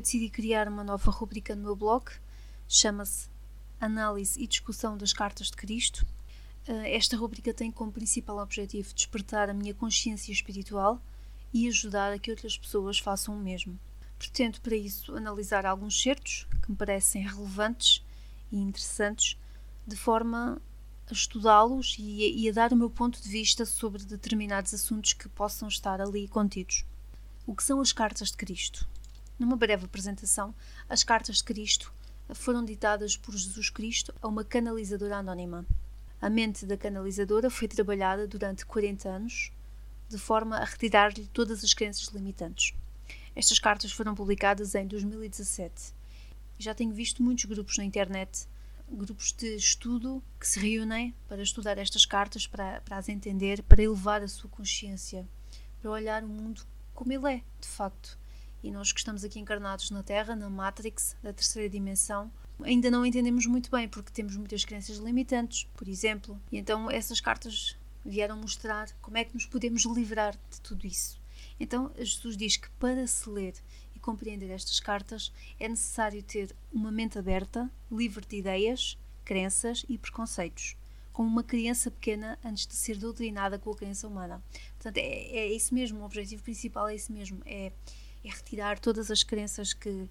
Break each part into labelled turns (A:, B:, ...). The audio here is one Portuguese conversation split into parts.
A: eu decidi criar uma nova rubrica no meu blog, chama-se Análise e Discussão das Cartas de Cristo. Eh, esta rubrica tem como principal objetivo despertar a minha consciência espiritual e ajudar a que outras pessoas façam o mesmo. Pretendo, para isso, analisar alguns certos que me parecem relevantes e interessantes, de forma a estudá-los e, e, a dar o meu ponto de vista sobre determinados assuntos que possam estar ali contidos. O que são as cartas de Cristo? Numa breve apresentação, as cartas de Cristo foram ditadas por Jesus Cristo a uma canalizadora anónima. A mente da canalizadora foi trabalhada durante 40 anos, de forma a retirar-lhe todas as crenças limitantes. Estas cartas foram publicadas em 2017. Já tenho visto muitos grupos na internet grupos de estudo que se reúnem para estudar estas cartas, para, para as entender, para elevar a sua consciência, para olhar o mundo como ele é, de facto. E nós que estamos aqui encarnados na Terra, na Matrix da terceira dimensão, ainda não entendemos muito bem porque temos muitas crenças limitantes, por exemplo. E então essas cartas vieram mostrar como é que nos podemos livrar de tudo isso. Então Jesus diz que para se ler compreender estas cartas, é necessário ter uma mente aberta, livre de ideias, crenças e preconceitos, como uma criança pequena antes de ser doutrinada com a crença humana. Portanto, é, é isso mesmo, o objetivo principal é esse mesmo, é, é retirar todas as crenças que,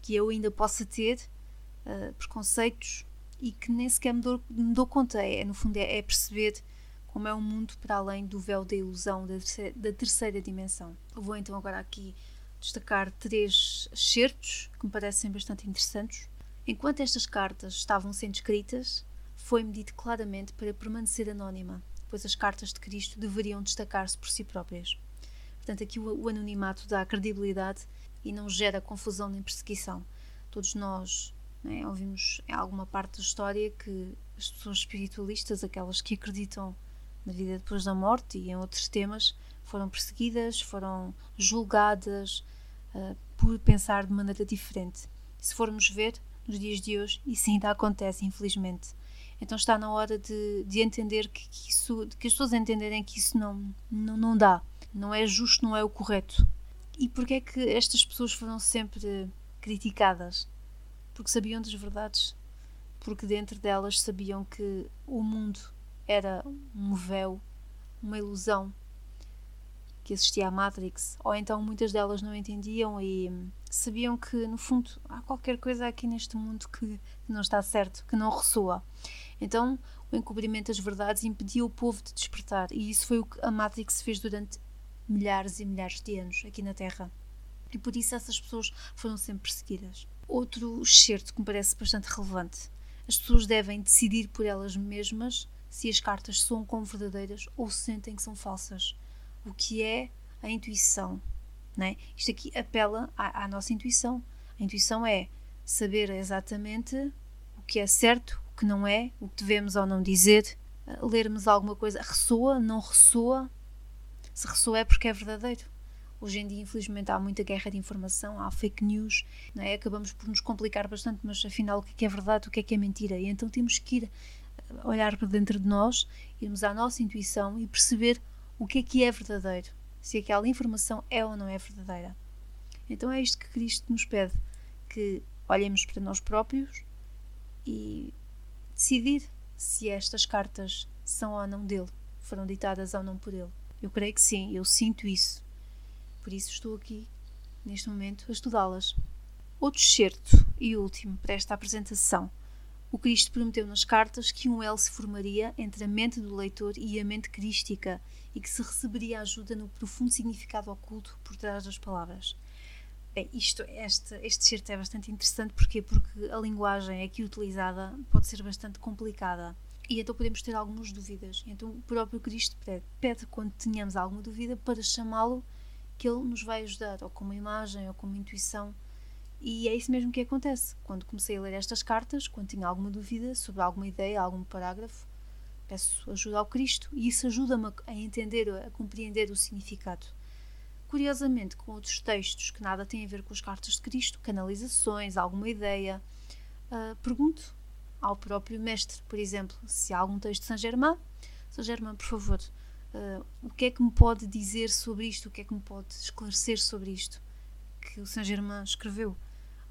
A: que eu ainda possa ter, uh, preconceitos, e que nem sequer me dou, me dou conta. É, no fundo, é, é, perceber como é um mundo para além do véu da ilusão da terceira, da terceira dimensão. Eu vou então agora aqui destacar três excertos que me parecem bastante interessantes. Enquanto estas cartas estavam sendo escritas, foi-me dito claramente para permanecer anónima, pois as cartas de Cristo deveriam destacar-se por si próprias. Portanto, aqui o, anonimato dá credibilidade e não gera confusão nem perseguição. Todos nós né, ouvimos em alguma parte da história que as pessoas espiritualistas, aquelas que acreditam na vida depois da morte e em outros temas, foram perseguidas, foram julgadas uh, por pensar de maneira diferente. Se formos ver, nos dias de hoje, isso ainda acontece, infelizmente. Então está na hora de, de entender que, que, isso, que as pessoas entenderem que isso não, não, não dá, não é justo, não é o correto. E porquê é que estas pessoas foram sempre criticadas? Porque sabiam das verdades, porque dentro delas sabiam que o mundo era um véu, uma ilusão, que existia a Matrix, ou então muitas delas não entendiam e sabiam que, no fundo, há qualquer coisa aqui neste mundo que não está certo, que não ressoa. Então, o encobrimento das verdades impedia o povo de despertar, e isso foi o que a Matrix fez durante milhares e milhares de anos aqui na Terra. E por isso essas pessoas foram sempre perseguidas. Outro excerto que me parece bastante relevante. As pessoas devem decidir por elas mesmas se as cartas soam como verdadeiras ou se sentem que são falsas o que é a intuição. Né? Isto aqui apela à, à nossa intuição. A intuição é saber exatamente o que é certo, o que não é, o que devemos ou não dizer, eh, lermos alguma coisa, ressoa, não ressoa. Se ressoa é porque é verdadeiro. Hoje em dia, infelizmente, há muita guerra de informação, há fake news, não é? acabamos por nos complicar bastante, mas afinal, o que é, é verdade, o que é que é mentira? E então temos que ir eh, olhar para dentro de nós, irmos à nossa intuição e perceber o que é que é verdadeiro, se aquela informação é ou não é verdadeira. Então é isto que Cristo nos pede, que olhemos para nós próprios e decidir se estas cartas são ou não dele, foram ditadas ou não por ele. Eu creio que sim, eu sinto isso. Por isso estou aqui, neste momento, a estudá-las. Outro excerto e último para esta apresentação o Cristo prometeu nas cartas que um elo se formaria entre a mente do leitor e a mente crística e que se receberia ajuda no profundo significado oculto por trás das palavras. Bem, isto, este, este certo é bastante interessante porque, porque a linguagem aqui utilizada pode ser bastante complicada e então podemos ter algumas dúvidas. Então o próprio Cristo pede, pede quando tenhamos alguma dúvida para chamá-lo que ele nos vai ajudar, ou com uma imagem, ou com uma intuição, e é isso mesmo que acontece. Quando comecei a ler estas cartas, quando tinha alguma dúvida sobre alguma ideia, algum parágrafo, peço ajuda ao Cristo e isso ajuda-me a entender, a compreender o significado. Curiosamente, com outros textos que nada têm a ver com as cartas de Cristo, canalizações, alguma ideia, uh, pergunto ao próprio mestre, por exemplo, se há algum texto de Saint Germain, Saint Germain, por favor, uh, o que é que me pode dizer sobre isto? O que é que me pode esclarecer sobre isto? que o Saint Germain escreveu,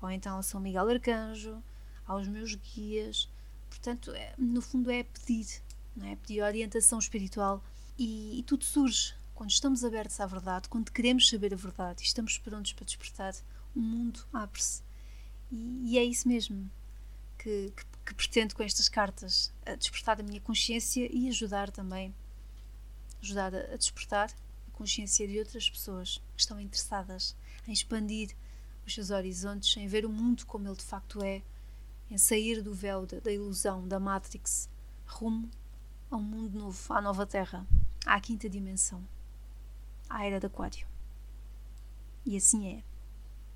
A: ou então a São Miguel Arcanjo, aos meus guias. Portanto, é, no fundo é pedir, não é? pedir orientação espiritual e, e tudo surge quando estamos abertos à verdade, quando queremos saber a verdade e estamos prontos para despertar, o mundo abre-se. E, e, é isso mesmo que, que, que, pretendo com estas cartas: despertar a minha consciência e ajudar também, ajudar a, a despertar a consciência de outras pessoas que estão interessadas em expandir os seus horizontes, em ver o mundo como ele de facto é, em sair do véu da, da ilusão, da Matrix, rumo a um mundo novo, à nova Terra, à quinta dimensão, à era de Aquário. E assim é.